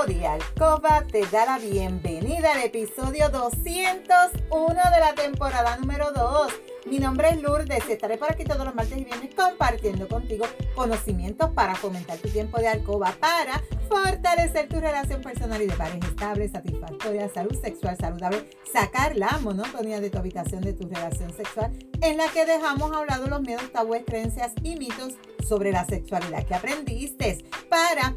Lodi Alcoba te da la bienvenida al episodio 201 de la temporada número 2. Mi nombre es Lourdes y estaré por aquí todos los martes y viernes compartiendo contigo conocimientos para fomentar tu tiempo de alcoba, para fortalecer tu relación personal y de pareja estable, satisfactoria, salud sexual saludable, sacar la monotonía de tu habitación de tu relación sexual en la que dejamos a lado los miedos, tabúes, creencias y mitos sobre la sexualidad que aprendiste para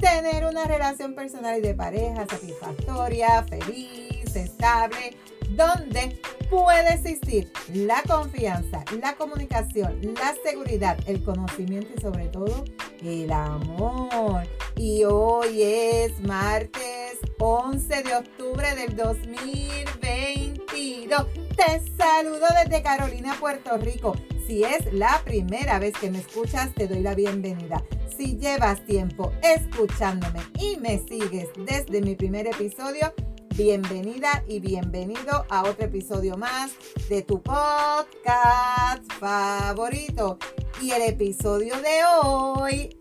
tener una relación personal y de pareja satisfactoria, feliz, estable, donde puede existir la confianza, la comunicación, la seguridad, el conocimiento y sobre todo el amor. Y hoy es martes 11 de octubre del 2022. Te saludo desde Carolina, Puerto Rico. Si es la primera vez que me escuchas, te doy la bienvenida. Si llevas tiempo escuchándome y me sigues desde mi primer episodio, bienvenida y bienvenido a otro episodio más de tu podcast favorito. Y el episodio de hoy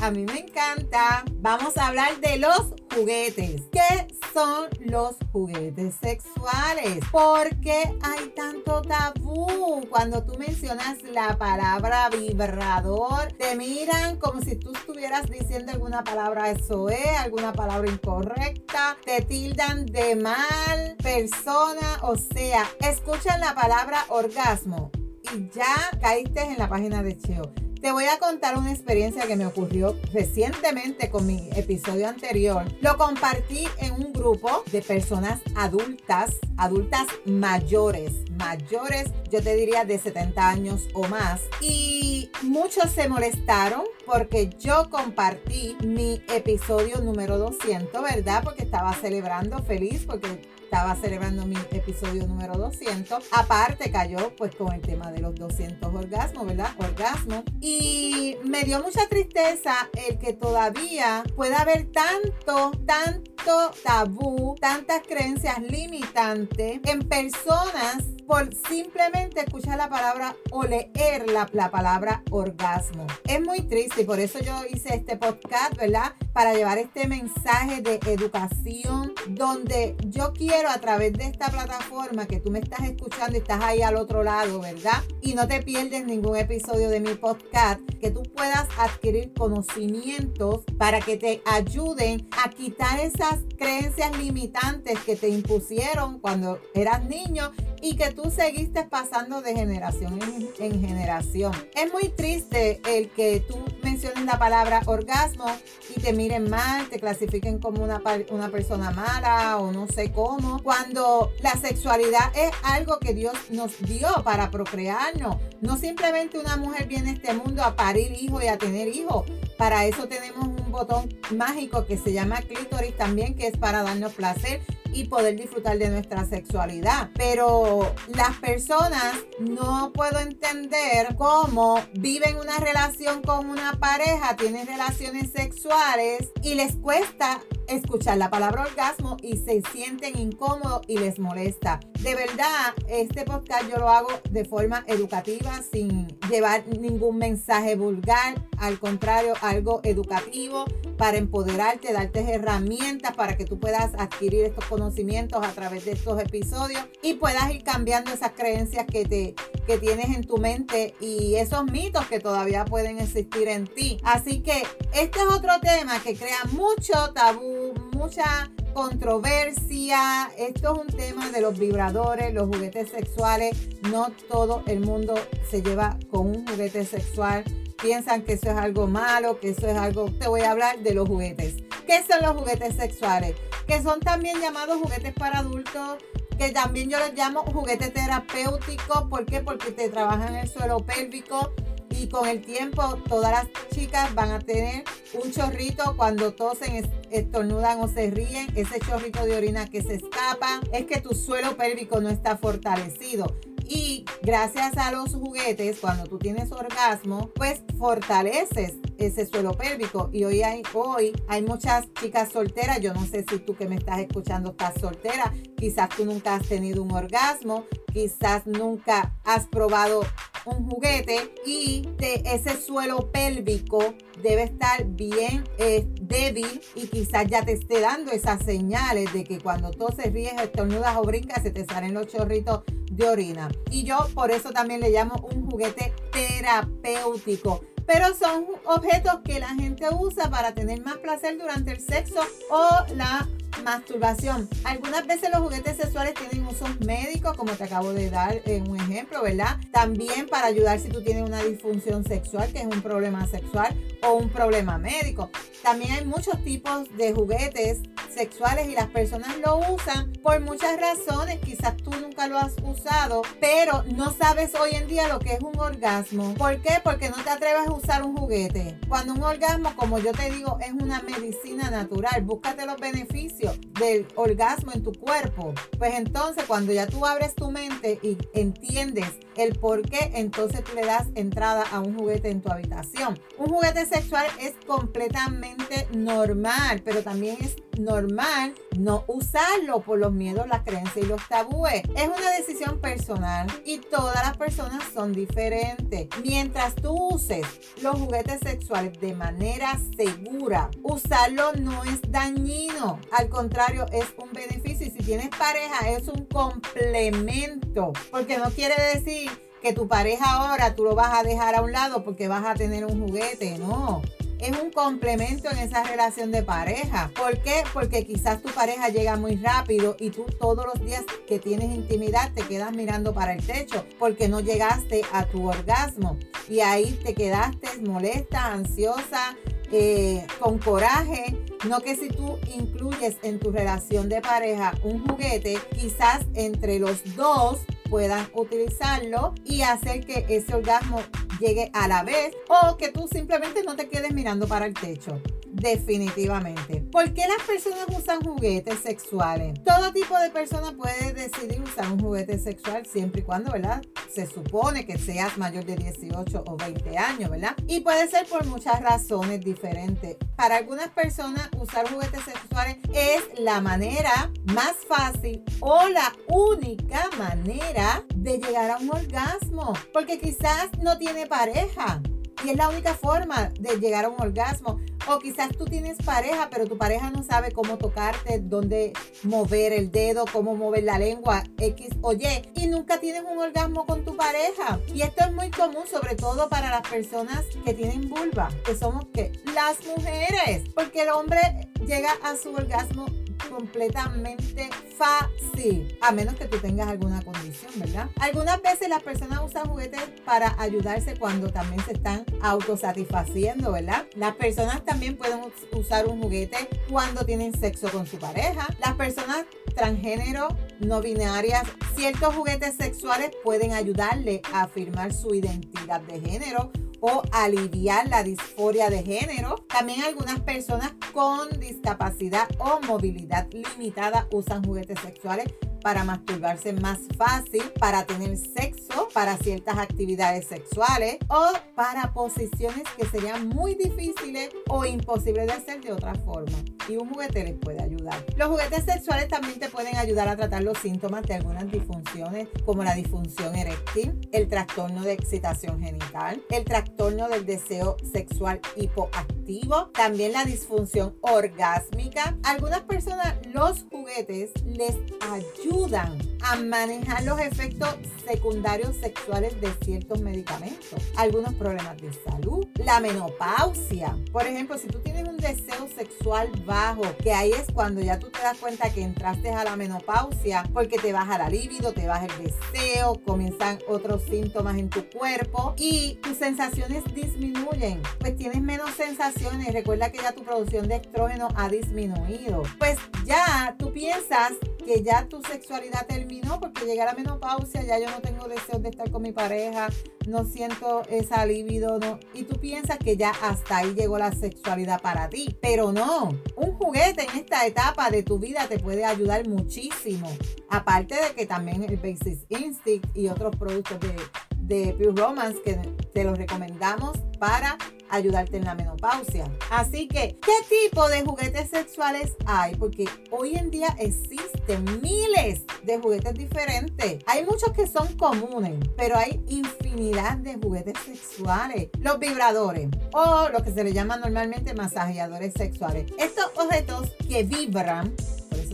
a mí me encanta. Vamos a hablar de los juguetes. ¿Qué son los juguetes sexuales? ¿Por qué hay tanto tabú? Cuando tú mencionas la palabra vibrador, te miran como si tú estuvieras diciendo alguna palabra eso es, alguna palabra incorrecta, te tildan de mal persona, o sea, escuchan la palabra orgasmo y ya caíste en la página de Cheo. Te voy a contar una experiencia que me ocurrió recientemente con mi episodio anterior. Lo compartí en un grupo de personas adultas, adultas mayores, mayores, yo te diría de 70 años o más. Y muchos se molestaron porque yo compartí mi episodio número 200, ¿verdad? Porque estaba celebrando feliz porque estaba celebrando mi episodio número 200. Aparte cayó pues con el tema de los 200 orgasmos, ¿verdad? Orgasmo. Y me dio mucha tristeza el que todavía pueda haber tanto, tanto tabú, tantas creencias limitantes en personas por simplemente escuchar la palabra o leer la, la, palabra orgasmo. Es muy triste y por eso yo hice este podcast, ¿verdad? Para llevar este mensaje de educación donde yo quiero a través de esta plataforma que tú me estás escuchando y estás ahí al otro lado, ¿verdad? Y no te pierdes ningún episodio de mi podcast, que tú puedas adquirir conocimientos para que te ayuden a quitar esas creencias limitantes que te impusieron cuando eras niño y que tú seguiste pasando de generación en, generación. Es muy triste el que tú menciones la palabra orgasmo y te miren mal, te clasifiquen como una, una persona mala o no sé cómo, cuando la sexualidad es algo que Dios nos dio para procrearnos. No simplemente una mujer viene a este mundo a parir hijos y a tener hijos. Para eso tenemos un botón mágico que se llama clítoris también, que es para darnos placer y poder disfrutar de nuestra sexualidad. Pero las personas no puedo entender cómo viven una relación con una pareja, tienen relaciones sexuales y les cuesta escuchar la palabra orgasmo y se sienten incómodos y les molesta. De verdad, este podcast yo lo hago de forma educativa, sin llevar ningún mensaje vulgar, al contrario, algo educativo para empoderarte, darte herramientas para que tú puedas adquirir estos conocimientos a través de estos episodios y puedas ir cambiando esas creencias que, te, que tienes en tu mente y esos mitos que todavía pueden existir en ti. Así que este es otro tema que crea mucho tabú, mucha controversia. Esto es un tema de los vibradores, los juguetes sexuales. No todo el mundo se lleva con un juguete sexual piensan que eso es algo malo, que eso es algo... Te voy a hablar de los juguetes. ¿Qué son los juguetes sexuales? Que son también llamados juguetes para adultos, que también yo les llamo juguetes terapéuticos. ¿Por qué? Porque te trabajan el suelo pélvico y con el tiempo todas las chicas van a tener un chorrito cuando tosen, estornudan o se ríen, ese chorrito de orina que se escapa, es que tu suelo pélvico no está fortalecido. Y gracias a los juguetes, cuando tú tienes orgasmo, pues fortaleces ese suelo pélvico. Y hoy hay, hoy hay muchas chicas solteras. Yo no sé si tú que me estás escuchando estás soltera. Quizás tú nunca has tenido un orgasmo. Quizás nunca has probado un juguete y de ese suelo pélvico debe estar bien eh, débil y quizás ya te esté dando esas señales de que cuando toses, ríes, estornudas o brincas se te salen los chorritos de orina. Y yo por eso también le llamo un juguete terapéutico pero son objetos que la gente usa para tener más placer durante el sexo o la masturbación. Algunas veces los juguetes sexuales tienen usos médicos, como te acabo de dar en un ejemplo, ¿verdad? También para ayudar si tú tienes una disfunción sexual, que es un problema sexual o un problema médico. También hay muchos tipos de juguetes sexuales y las personas lo usan por muchas razones. Quizás tú nunca lo has usado, pero no sabes hoy en día lo que es un orgasmo. ¿Por qué? Porque no te atreves a usar un juguete. Cuando un orgasmo, como yo te digo, es una medicina natural. Búscate los beneficios del orgasmo en tu cuerpo. Pues entonces cuando ya tú abres tu mente y entiendes el por qué, entonces tú le das entrada a un juguete en tu habitación. Un juguete sexual es completamente normal, pero también es normal no usarlo por los miedos, las creencias y los tabúes. Es una decisión personal y todas las personas son diferentes. Mientras tú uses los juguetes sexuales de manera segura, usarlo no es dañino. Al contrario, es un beneficio. Y si tienes pareja, es un complemento. Porque no quiere decir que tu pareja ahora tú lo vas a dejar a un lado porque vas a tener un juguete. No es un complemento en esa relación de pareja. ¿Por qué? Porque quizás tu pareja llega muy rápido y tú todos los días que tienes intimidad te quedas mirando para el techo porque no llegaste a tu orgasmo y ahí te quedaste molesta, ansiosa, eh, con coraje. No que si tú incluyes en tu relación de pareja un juguete, quizás entre los dos puedan utilizarlo y hacer que ese orgasmo llegue a la vez o que tú simplemente no te quedes mirando para el techo. Definitivamente. ¿Por qué las personas usan juguetes sexuales? Todo tipo de persona puede decidir usar un juguete sexual siempre y cuando, ¿verdad? Se supone que seas mayor de 18 o 20 años, ¿verdad? Y puede ser por muchas razones diferentes. Para algunas personas usar juguetes sexuales es la manera más fácil o la única manera de llegar a un orgasmo. Porque quizás no tiene pareja y es la única forma de llegar a un orgasmo. O quizás tú tienes pareja, pero tu pareja no sabe cómo tocarte, dónde mover el dedo, cómo mover la lengua, X o Y. Y nunca tienes un orgasmo con tu pareja. Y esto es muy común, sobre todo para las personas que tienen vulva, que somos que las mujeres. Porque el hombre llega a su orgasmo completamente fácil, a menos que tú tengas alguna condición, ¿verdad? Algunas veces las personas usan juguetes para ayudarse cuando también se están autosatisfaciendo, ¿verdad? Las personas también pueden usar un juguete cuando tienen sexo con su pareja. Las personas transgénero, no binarias, ciertos juguetes sexuales pueden ayudarle a afirmar su identidad de género o aliviar la disforia de género. También algunas personas con discapacidad o movilidad limitada usan juguetes sexuales para masturbarse más fácil, para tener sexo, para ciertas actividades sexuales o para posiciones que serían muy difíciles o imposibles de hacer de otra forma. Y un juguete les puede ayudar. Los juguetes sexuales también te pueden ayudar a tratar los síntomas de algunas disfunciones como la disfunción eréctil, el trastorno de excitación genital, el trastorno del deseo sexual hipoactivo, también la disfunción orgásmica. Algunas personas los juguetes les ayudan ayudan a manejar los efectos secundarios sexuales de ciertos medicamentos, algunos problemas de salud, la menopausia. Por ejemplo, si tú tienes un deseo sexual bajo, que ahí es cuando ya tú te das cuenta que entraste a la menopausia, porque te baja la libido, te baja el deseo, comienzan otros síntomas en tu cuerpo y tus sensaciones disminuyen, pues tienes menos sensaciones. Recuerda que ya tu producción de estrógeno ha disminuido. Pues ya tú piensas que ya tu sexualidad terminó terminó porque llegué a la menopausia, ya yo no tengo deseos de estar con mi pareja, no siento esa libido, no. Y tú piensas que ya hasta ahí llegó la sexualidad para ti. Pero no, un juguete en esta etapa de tu vida te puede ayudar muchísimo. Aparte de que también el Basic Instinct y otros productos de, de Pure Romance que te los recomendamos para ayudarte en la menopausia. Así que, ¿qué tipo de juguetes sexuales hay? Porque hoy en día existen miles de juguetes diferentes. Hay muchos que son comunes, pero hay infinidad de juguetes sexuales. Los vibradores o lo que se le llama normalmente masajeadores sexuales. Estos objetos que vibran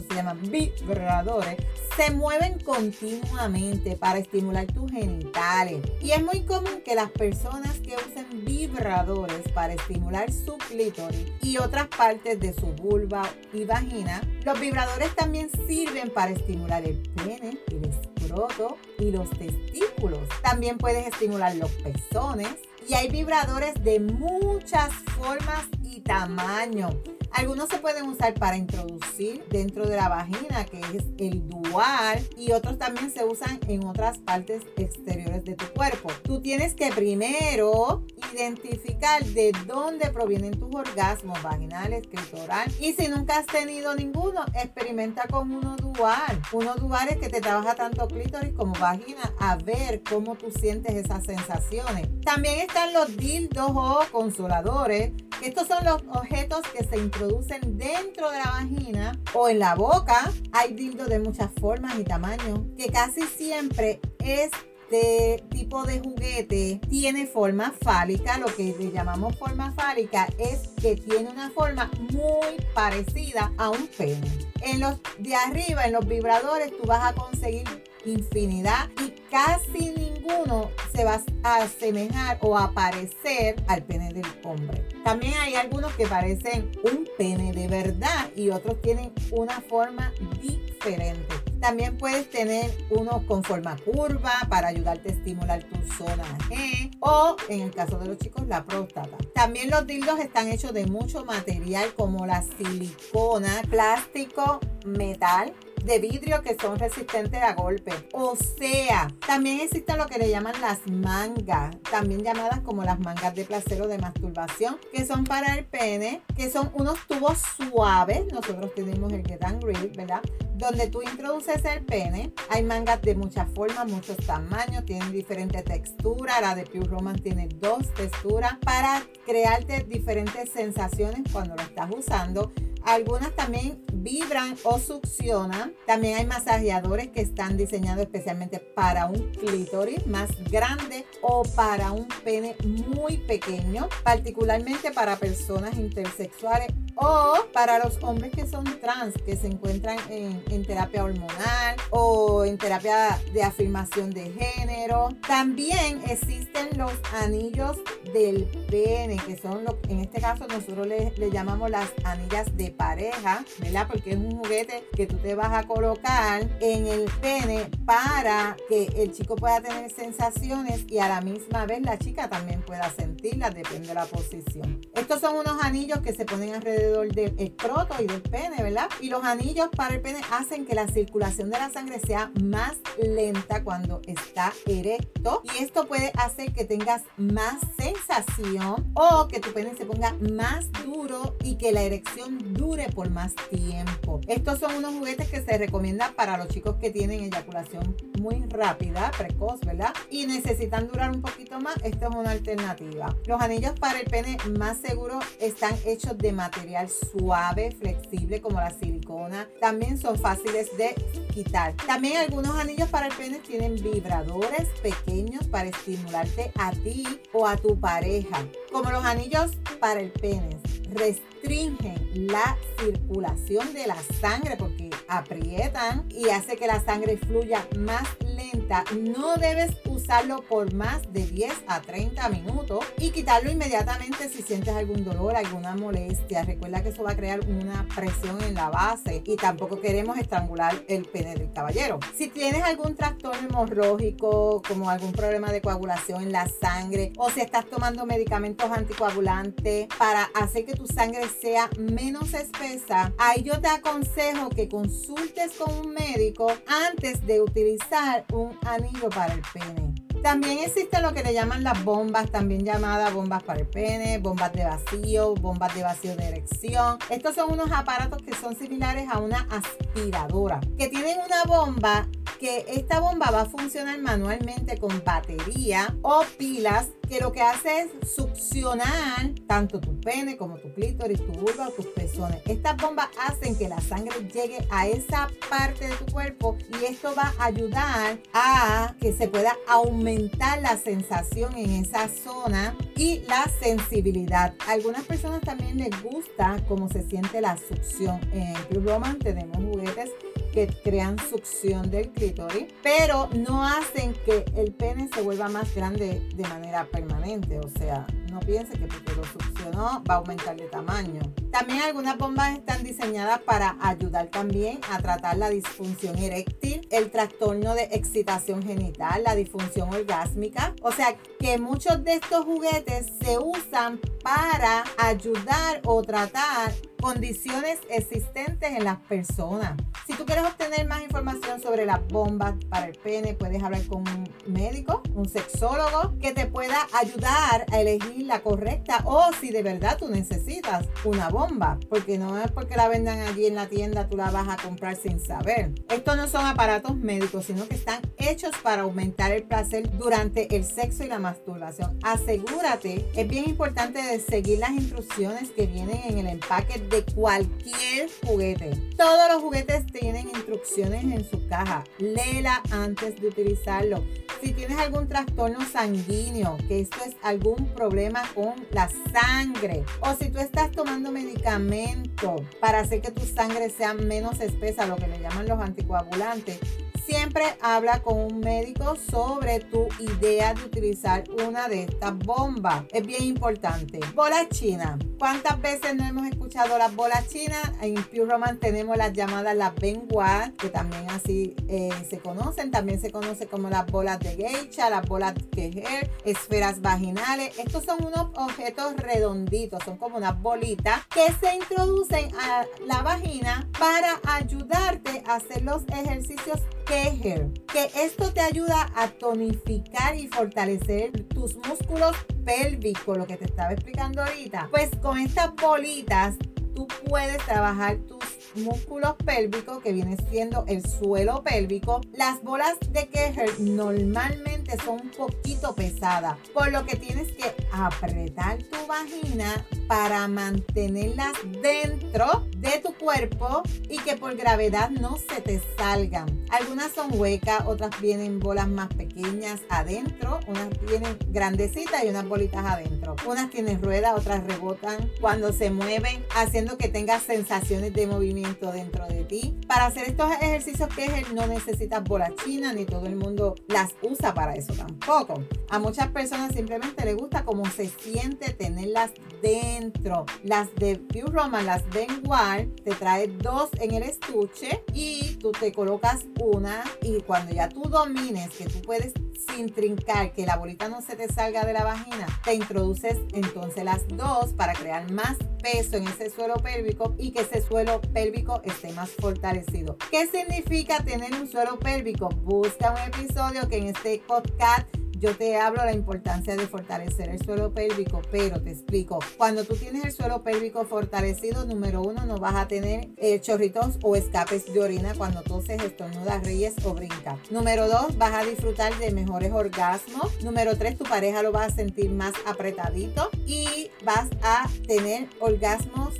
se llaman vibradores, se mueven continuamente para estimular tus genitales. Y es muy común que las personas que usen vibradores para estimular su clítoris y otras partes de su vulva y vagina, los vibradores también sirven para estimular el pene, el escroto y los testículos. También puedes estimular los pezones. Y hay vibradores de muchas formas y tamaños algunos se pueden usar para introducir dentro de la vagina, que es el dual, y otros también se usan en otras partes exteriores de tu cuerpo. Tú tienes que primero identificar de dónde provienen tus orgasmos vaginales, clitoral, y si nunca has tenido ninguno, experimenta con uno dual. Uno dual es que te trabaja tanto clítoris como vagina a ver cómo tú sientes esas sensaciones. También están los dildos o consoladores, estos son los objetos que se introducen dentro de la vagina o en la boca. Hay dildos de muchas formas y tamaños que casi siempre este tipo de juguete tiene forma fálica. Lo que le llamamos forma fálica es que tiene una forma muy parecida a un pene. En los de arriba, en los vibradores, tú vas a conseguir infinidad y casi ninguno se va a asemejar o a parecer al pene del hombre. También hay algunos que parecen un pene de verdad y otros tienen una forma diferente. También puedes tener uno con forma curva para ayudarte a estimular tu zona G o en el caso de los chicos la próstata. También los dildos están hechos de mucho material como la silicona, plástico, metal, de vidrio que son resistentes a golpe. O sea, también existen lo que le llaman las mangas, también llamadas como las mangas de placer o de masturbación, que son para el pene, que son unos tubos suaves. Nosotros tenemos el Get and Grip, ¿verdad? Donde tú introduces el pene. Hay mangas de muchas formas, muchos tamaños, tienen diferentes texturas. La de Pure Romance tiene dos texturas para crearte diferentes sensaciones cuando lo estás usando. Algunas también vibran o succionan. También hay masajeadores que están diseñados especialmente para un clítoris más grande o para un pene muy pequeño, particularmente para personas intersexuales o para los hombres que son trans, que se encuentran en, terapia hormonal o en terapia de afirmación de género. También existen los anillos del pene, que son, lo, en este caso nosotros le, le llamamos las anillas de pareja, ¿verdad? Porque es un juguete que tú te vas a colocar en el pene para que el chico pueda tener sensaciones y a la misma vez la chica también pueda sentirlas, depende de la posición. Estos son unos anillos que se ponen alrededor del escroto y del pene, ¿verdad? Y los anillos para el pene hacen que la circulación de la sangre sea más lenta cuando está erecto y esto puede hacer que tengas más sensación o que tu pene se ponga más duro y que la erección dure por más tiempo. Estos son unos juguetes que se recomiendan para los chicos que tienen eyaculación muy rápida, precoz, ¿verdad? Y necesitan durar un poquito más. Esto es una alternativa. Los anillos para el pene más seguros están hechos de material suave, flexible como la silicona. También son fáciles de quitar. También algunos anillos para el pene tienen vibradores pequeños para estimularte a ti o a tu pareja. Como los anillos para el pene restringen la circulación de la sangre porque aprietan y hace que la sangre fluya más lenta. No debes usarlo por más de 10 a 30 minutos y quitarlo inmediatamente si sientes algún dolor, alguna molestia. Recuerda que eso va a crear una presión en la base y tampoco queremos estrangular el pene del caballero. Si tienes algún trastorno hemorrógico, como algún problema de coagulación en la sangre o si estás tomando medicamentos anticoagulantes para hacer que tu sangre sea menos espesa, ahí yo te aconsejo que consultes con un médico antes de utilizar un anillo para el pene. También existen lo que le llaman las bombas, también llamadas bombas para el pene, bombas de vacío, bombas de vacío de erección. Estos son unos aparatos que son similares a una aspiradora, que tienen una bomba que esta bomba va a funcionar manualmente con batería o pilas que lo que hace es succionar tanto tu pene como tu clítoris, tu vulva o tus pezones. Estas bombas hacen que la sangre llegue a esa parte de tu cuerpo y esto va a ayudar a que se pueda aumentar la sensación en esa zona y la sensibilidad. A algunas personas también les gusta cómo se siente la succión. En Blue Roman tenemos juguetes que crean succión del clítoris, pero no hacen que el pene se vuelva más grande de manera permanente. O sea, no piense que porque lo succionó va a aumentar de tamaño. También algunas bombas están diseñadas para ayudar también a tratar la disfunción eréctil, el trastorno de excitación genital, la disfunción orgásmica. O sea que muchos de estos juguetes se usan para ayudar o tratar condiciones existentes en las personas. Si tú quieres obtener más información sobre las bombas para el pene, puedes hablar con un médico, un sexólogo, que te pueda ayudar a elegir la correcta o si de verdad tú necesitas una bomba, porque no es porque la vendan allí en la tienda, tú la vas a comprar sin saber. Estos no son aparatos médicos, sino que están hechos para aumentar el placer durante el sexo y la masturbación. Asegúrate, es bien importante de seguir las instrucciones que vienen en el empaque de cualquier juguete. Todos los juguetes tienen instrucciones en su caja. Léela antes de utilizarlo. Si tienes algún trastorno sanguíneo, que esto es algún problema con la sangre, o si tú estás tomando medicamento para hacer que tu sangre sea menos espesa, lo que le llaman los anticoagulantes, Siempre habla con un médico sobre tu idea de utilizar una de estas bombas. Es bien importante. Bolas chinas. ¿Cuántas veces no hemos escuchado las bolas chinas? En Pure Roman tenemos las llamadas las Benoit, que también así eh, se conocen. También se conoce como las bolas de geisha, las bolas quejer, esferas vaginales. Estos son unos objetos redonditos, son como unas bolitas que se introducen a la vagina para ayudarte a hacer los ejercicios que esto te ayuda a tonificar y fortalecer tus músculos pélvicos, lo que te estaba explicando ahorita. Pues con estas bolitas tú puedes trabajar tus músculos pélvicos, que viene siendo el suelo pélvico. Las bolas de Keher normalmente son un poquito pesadas, por lo que tienes que apretar tu vagina para mantenerlas dentro de tu cuerpo y que por gravedad no se te salgan. Algunas son huecas, otras vienen bolas más pequeñas adentro, unas vienen grandecitas y unas bolitas adentro. Unas tienen ruedas, otras rebotan cuando se mueven, haciendo que tengas sensaciones de movimiento dentro de ti. Para hacer estos ejercicios que no necesitas bolas chinas ni todo el mundo las usa para eso tampoco. A muchas personas simplemente les gusta cómo se siente tenerlas dentro. Las de Pure Roman, las Benoit, te trae dos en el estuche y tú te colocas una y cuando ya tú domines que tú puedes sin trincar, que la bolita no se te salga de la vagina, te introduces entonces las dos para crear más peso en ese suelo pélvico y que ese suelo pélvico esté más fortalecido. ¿Qué significa tener un suelo pélvico? Busca un episodio que en este podcast yo te hablo de la importancia de fortalecer el suelo pélvico, pero te explico. Cuando tú tienes el suelo pélvico fortalecido, número uno, no vas a tener eh, chorritos o escapes de orina cuando toses, estornudas, ríes o brincas. Número dos, vas a disfrutar de mejores orgasmos. Número tres, tu pareja lo va a sentir más apretadito y vas a tener orgasmos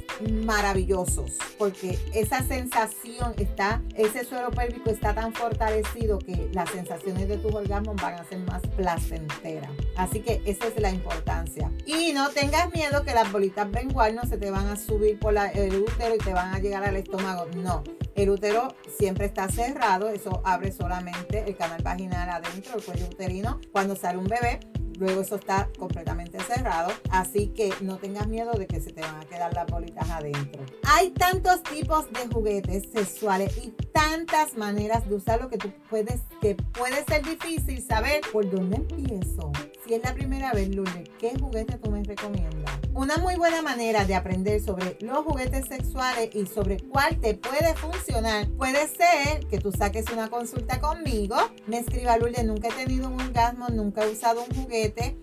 maravillosos porque esa sensación está, ese suelo pélvico está tan fortalecido que las sensaciones de tus orgasmos van a ser más placentera. Así que esa es la importancia. Y no tengas miedo que las bolitas bengual no se te van a subir por el útero y te van a llegar al estómago. No. El útero siempre está cerrado, eso abre solamente el canal vaginal adentro, el cuello uterino, cuando sale un bebé luego eso está completamente cerrado, así que no tengas miedo de que se te van a quedar las bolitas adentro. Hay tantos tipos de juguetes sexuales y tantas maneras de usarlo que tú puedes, que puede ser difícil saber por dónde empiezo si es la primera vez, Lourdes, ¿qué juguete tú me recomiendas? Una muy buena manera de aprender sobre los juguetes sexuales y sobre cuál te puede funcionar puede ser que tú saques una consulta conmigo, me escriba Lourdes, nunca he tenido un orgasmo, nunca he usado un juguete,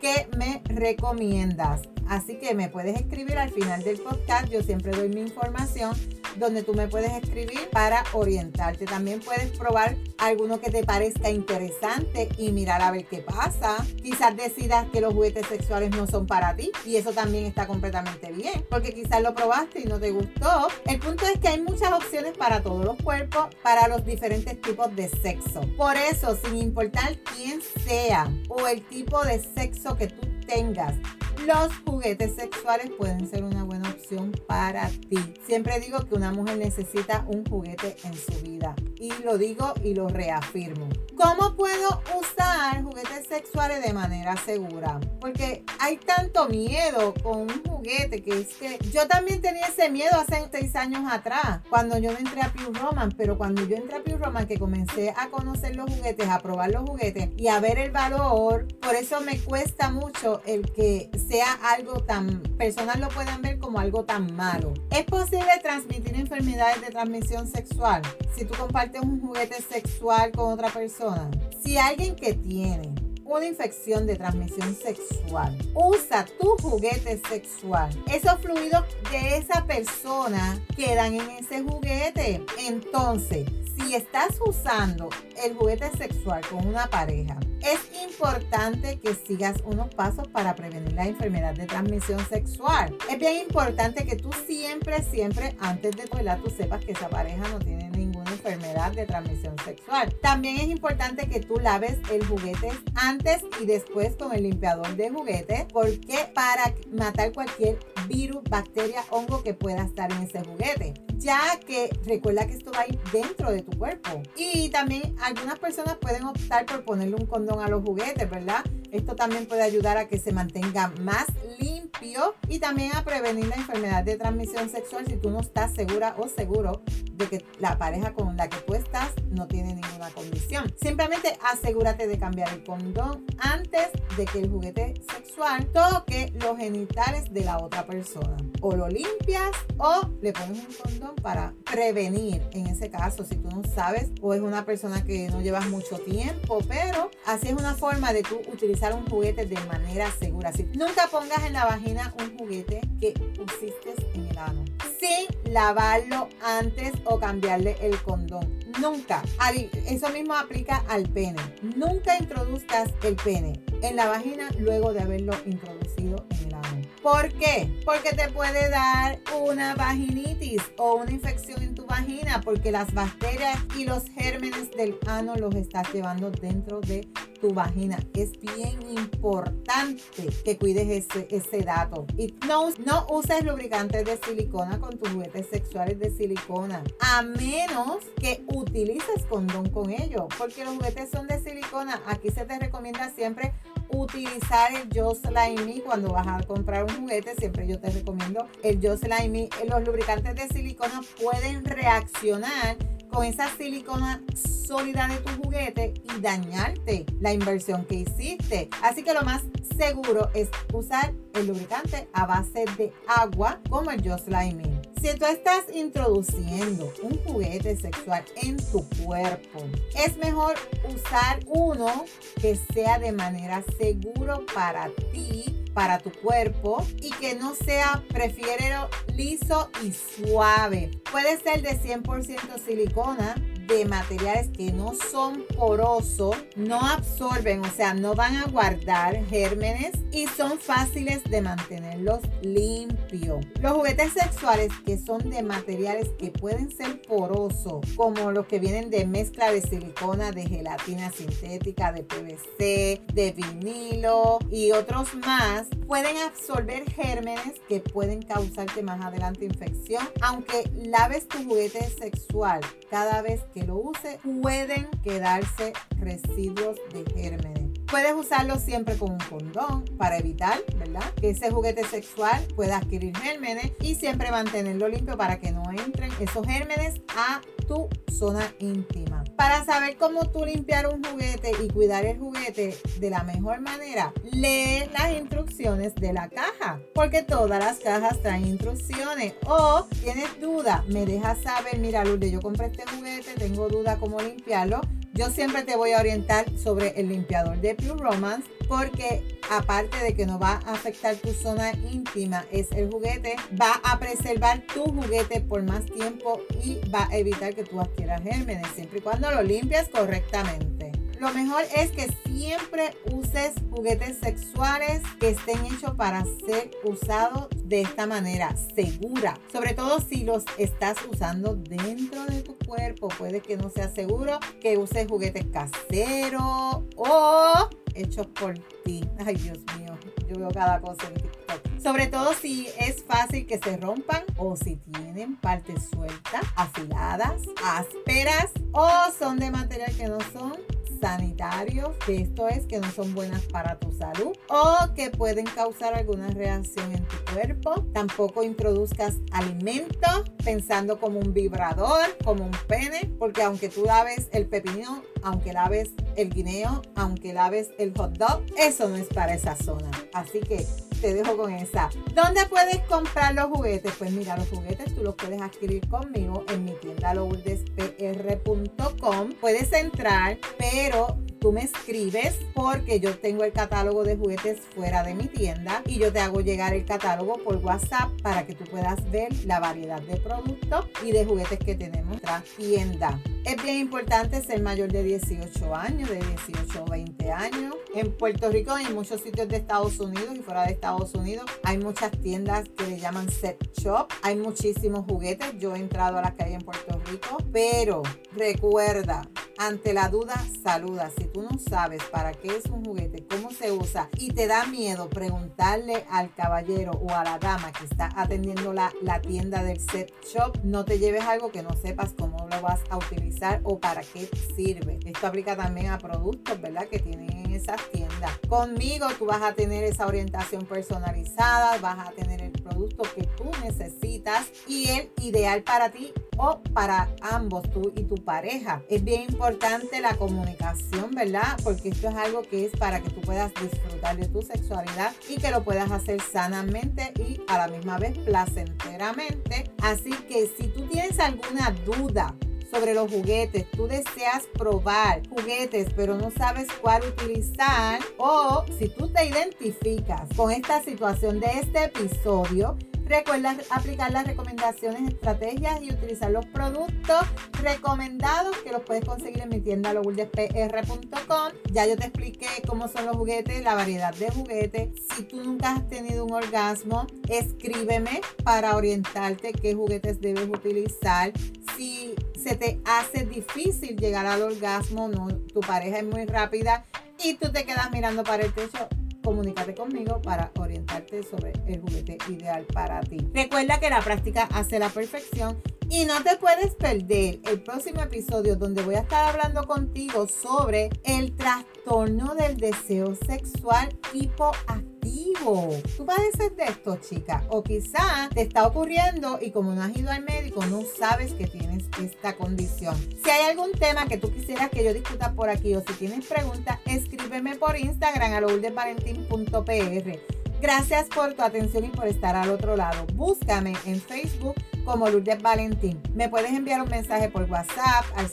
¿qué me recomiendas? Así que me puedes escribir al final del podcast, yo siempre doy mi información donde tú me puedes escribir para orientarte. También puedes probar alguno que te parezca interesante y mirar a ver qué pasa. Quizás decidas que los juguetes sexuales no son para ti y eso también está completamente bien, porque quizás lo probaste y no te gustó. El punto es que hay muchas opciones para todos los cuerpos, para los diferentes tipos de sexo. Por eso, sin importar quién sea o el tipo de sexo que tú tengas, los juguetes sexuales pueden ser una buena para ti. Siempre digo que una mujer necesita un juguete en su vida. Y lo digo y lo reafirmo. ¿Cómo puedo usar juguetes sexuales de manera segura? Porque hay tanto miedo con un juguete que es que yo también tenía ese miedo hace seis años atrás, cuando yo entré a Pure Roman. Pero cuando yo entré a Pure Roman, que comencé a conocer los juguetes, a probar los juguetes y a ver el valor, por eso me cuesta mucho el que sea algo tan, personas lo puedan ver como algo tan malo. Es posible transmitir enfermedades de transmisión sexual si tú compartes un juguete sexual con otra persona. Si alguien que tiene una infección de transmisión sexual, usa tu juguete sexual. Esos fluidos de esa persona quedan en ese juguete. Entonces, si estás usando el juguete sexual con una pareja, es importante que sigas unos pasos para prevenir la enfermedad de transmisión sexual. Es bien importante que tú siempre, siempre, antes de bailar, tú sepas que esa pareja no tiene ninguna enfermedad de transmisión sexual. También es importante que tú laves el juguete antes y después con el limpiador de juguete, porque para matar cualquier virus, bacteria, hongo que pueda estar en ese juguete ya que recuerda que esto va a ir dentro de tu cuerpo. Y también algunas personas pueden optar por ponerle un condón a los juguetes, ¿verdad? Esto también puede ayudar a que se mantenga más limpio y también a prevenir la enfermedad de transmisión sexual si tú no estás segura o seguro de que la pareja con la que tú estás no tiene ninguna condición. Simplemente asegúrate de cambiar el condón antes de que el juguete sexual toque los genitales de la otra persona. O lo limpias o le pones un condón para prevenir en ese caso si tú no sabes o es una persona que no llevas mucho tiempo, pero así es una forma de tú utilizar un juguete de manera segura. Si nunca pongas en la vagina un juguete que pusiste en el ano sin lavarlo antes o cambiarle el condón. Nunca. Eso mismo aplica al pene. Nunca introduzcas el pene en la vagina luego de haberlo introducido. ¿Por qué? Porque te puede dar una vaginitis o una infección en tu vagina porque las bacterias y los gérmenes del ano los estás llevando dentro de tu vagina. Es bien importante que cuides ese, dato. Y no, no uses lubricantes de silicona con tus juguetes sexuales de silicona, a menos que utilices condón con ellos, porque los juguetes son de silicona. Aquí se te recomienda siempre utilizar el Just Like Me cuando vas a comprar un juguete. Siempre yo te recomiendo el Just Like Me. Los lubricantes de silicona pueden reaccionar con esa silicona sólida de tu juguete y dañarte la inversión que hiciste. Así que lo más seguro es usar el lubricante a base de agua como el Just Like Me. Si tú estás introduciendo un juguete sexual en tu cuerpo, es mejor usar uno que sea de manera seguro para ti para tu cuerpo y que no sea, prefiere liso y suave. Puede ser de 100% silicona, de materiales que no son porosos, no absorben, o sea, no van a guardar gérmenes y son fáciles de mantenerlos limpios. Los juguetes sexuales que son de materiales que pueden ser porosos, como los que vienen de mezcla de silicona, de gelatina sintética, de PVC, de vinilo y otros más, pueden absorber gérmenes que pueden causarte más adelante infección. Aunque laves tu juguete sexual cada vez que lo use, pueden quedarse residuos de gérmenes. Puedes usarlo siempre con un condón para evitar, ¿verdad? Que ese juguete sexual pueda adquirir gérmenes y siempre mantenerlo limpio para que no entren esos gérmenes a tu zona íntima. Para saber cómo tú limpiar un juguete y cuidar el juguete de la mejor manera, lee las instrucciones de la caja, porque todas las cajas traen instrucciones. O tienes duda, me dejas saber, mira Lourdes, yo compré este juguete, tengo duda cómo limpiarlo yo siempre te voy a orientar sobre el limpiador de Pure Romance porque aparte de que no va a afectar tu zona íntima, es el juguete, va a preservar tu juguete por más tiempo y va a evitar que tú adquieras gérmenes siempre y cuando lo limpias correctamente. Lo mejor es que siempre uses juguetes sexuales que estén hechos para ser usados de esta manera, segura. Sobre todo si los estás usando dentro de tu cuerpo. Puede que no sea seguro que uses juguetes caseros o hechos por ti. Ay, Dios mío, yo veo cada cosa en TikTok. Sobre todo si es fácil que se rompan o si tienen partes sueltas, afiladas, ásperas o son de material que no son sanitarios, que esto es que no son buenas para tu salud o que pueden causar alguna reacción en tu cuerpo. Tampoco introduzcas alimentos pensando como un vibrador, como un pene, porque aunque tú laves el pepino, aunque laves el guineo, aunque laves el hot dog, eso no es para esa zona. Así que te dejo con esa. ¿Dónde puedes comprar los juguetes? Pues mira, los juguetes tú los puedes adquirir conmigo en mi tienda lourdespr.com. Puedes entrar, pero tú me escribes porque yo tengo el catálogo de juguetes fuera de mi tienda y yo te hago llegar el catálogo por WhatsApp para que tú puedas ver la variedad de productos y de juguetes que tenemos en nuestra tienda. Es bien importante ser mayor de 18 años, de 18 o 20 años. En Puerto Rico y en muchos sitios de Estados Unidos y fuera de Estados Unidos hay muchas tiendas que le llaman set shop. Hay muchísimos juguetes. Yo he entrado a las que hay en Puerto Rico. Pero recuerda, ante la duda, saluda. Si tú no sabes para qué es un juguete, cómo se usa y te da miedo preguntarle al caballero o a la dama que está atendiendo la, la tienda del set shop, no te lleves algo que no sepas cómo lo vas a utilizar o para qué sirve. Esto aplica también a productos, ¿verdad? Que tienen en esas tiendas. Conmigo tú vas a tener esa orientación personalizada, vas a tener el producto que tú necesitas y el ideal para ti o para ambos, tú y tu pareja. Es bien importante la comunicación, ¿verdad? Porque esto es algo que es para que tú puedas disfrutar de tu sexualidad y que lo puedas hacer sanamente y a la misma vez placenteramente. Así que si tú tienes alguna duda, sobre los juguetes, tú deseas probar juguetes pero no sabes cuál utilizar o si tú te identificas con esta situación de este episodio, Recuerda aplicar las recomendaciones, estrategias y utilizar los productos recomendados que los puedes conseguir en mi tienda lourdes.pr.com. Ya yo te expliqué cómo son los juguetes, la variedad de juguetes. Si tú nunca has tenido un orgasmo, escríbeme para orientarte qué juguetes debes utilizar. Si se te hace difícil llegar al orgasmo, no, tu pareja es muy rápida y tú te quedas mirando para el techo, comunícate conmigo para orientarte sobre el juguete ideal para ti. Recuerda que la práctica hace la perfección y no te puedes perder el próximo episodio donde voy a estar hablando contigo sobre el trastorno del deseo sexual hipoactivo Tú padeces de esto, chica. O quizá te está ocurriendo y como no has ido al médico, no sabes que tienes esta condición. Si hay algún tema que tú quisieras que yo discuta por aquí o si tienes preguntas, escríbeme por Instagram a lourdesvalentín.pr. Gracias por tu atención y por estar al otro lado. Búscame en Facebook como Lourdes Valentín. Me puedes enviar un mensaje por WhatsApp al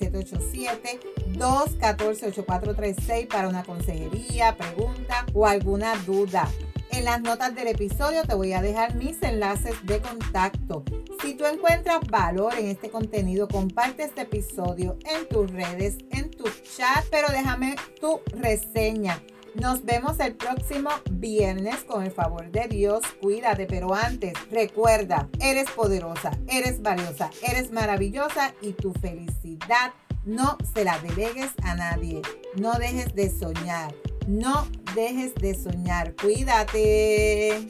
787-214-8436 para una consejería, pregunta o alguna duda. En las notas del episodio te voy a dejar mis enlaces de contacto. Si tú encuentras valor en este contenido, comparte este episodio en tus redes, en tu chat, pero déjame tu reseña. Nos vemos el próximo viernes con el favor de Dios. Cuídate, pero antes recuerda, eres poderosa, eres valiosa, eres maravillosa y tu felicidad no se la delegues a nadie. No dejes de soñar. No dejes de soñar. Cuídate.